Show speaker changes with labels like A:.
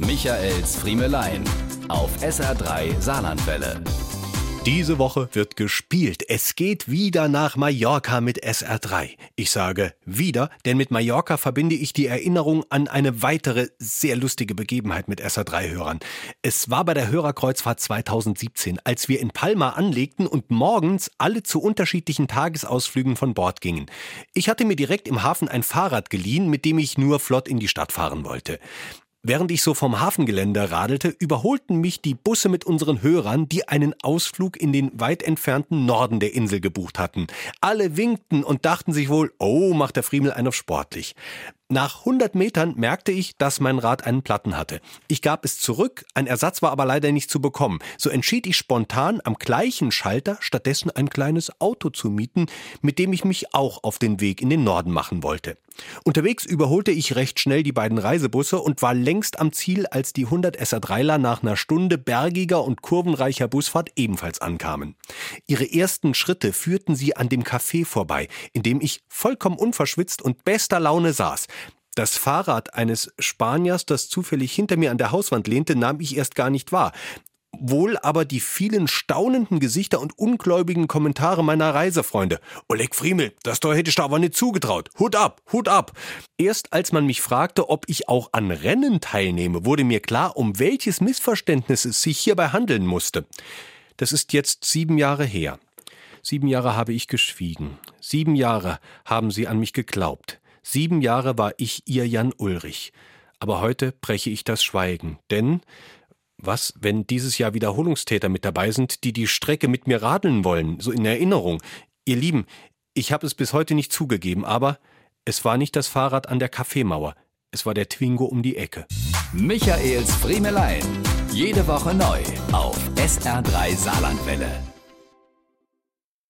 A: Michaels Friemelein auf SR3 Saarlandwelle.
B: Diese Woche wird gespielt. Es geht wieder nach Mallorca mit SR3. Ich sage wieder, denn mit Mallorca verbinde ich die Erinnerung an eine weitere sehr lustige Begebenheit mit SR3-Hörern. Es war bei der Hörerkreuzfahrt 2017, als wir in Palma anlegten und morgens alle zu unterschiedlichen Tagesausflügen von Bord gingen. Ich hatte mir direkt im Hafen ein Fahrrad geliehen, mit dem ich nur flott in die Stadt fahren wollte. Während ich so vom Hafengelände radelte, überholten mich die Busse mit unseren Hörern, die einen Ausflug in den weit entfernten Norden der Insel gebucht hatten. Alle winkten und dachten sich wohl, oh, macht der Friemel ein auf sportlich. Nach 100 Metern merkte ich, dass mein Rad einen Platten hatte. Ich gab es zurück, ein Ersatz war aber leider nicht zu bekommen. So entschied ich spontan, am gleichen Schalter stattdessen ein kleines Auto zu mieten, mit dem ich mich auch auf den Weg in den Norden machen wollte. Unterwegs überholte ich recht schnell die beiden Reisebusse und war längst am Ziel, als die 100 SR3ler nach einer Stunde bergiger und kurvenreicher Busfahrt ebenfalls ankamen. Ihre ersten Schritte führten sie an dem Café vorbei, in dem ich vollkommen unverschwitzt und bester Laune saß. Das Fahrrad eines Spaniers, das zufällig hinter mir an der Hauswand lehnte, nahm ich erst gar nicht wahr. Wohl aber die vielen staunenden Gesichter und ungläubigen Kommentare meiner Reisefreunde. Oleg Friemel, das Tor hätte ich da aber nicht zugetraut. Hut ab, Hut ab. Erst als man mich fragte, ob ich auch an Rennen teilnehme, wurde mir klar, um welches Missverständnis es sich hierbei handeln musste. Das ist jetzt sieben Jahre her. Sieben Jahre habe ich geschwiegen. Sieben Jahre haben sie an mich geglaubt. Sieben Jahre war ich ihr Jan Ulrich. Aber heute breche ich das Schweigen, denn was, wenn dieses Jahr Wiederholungstäter mit dabei sind, die die Strecke mit mir radeln wollen, so in Erinnerung? Ihr Lieben, ich habe es bis heute nicht zugegeben, aber es war nicht das Fahrrad an der Kaffeemauer, es war der Twingo um die Ecke.
A: Michaels Friemelein. Jede Woche neu auf SR3 Saarlandwelle.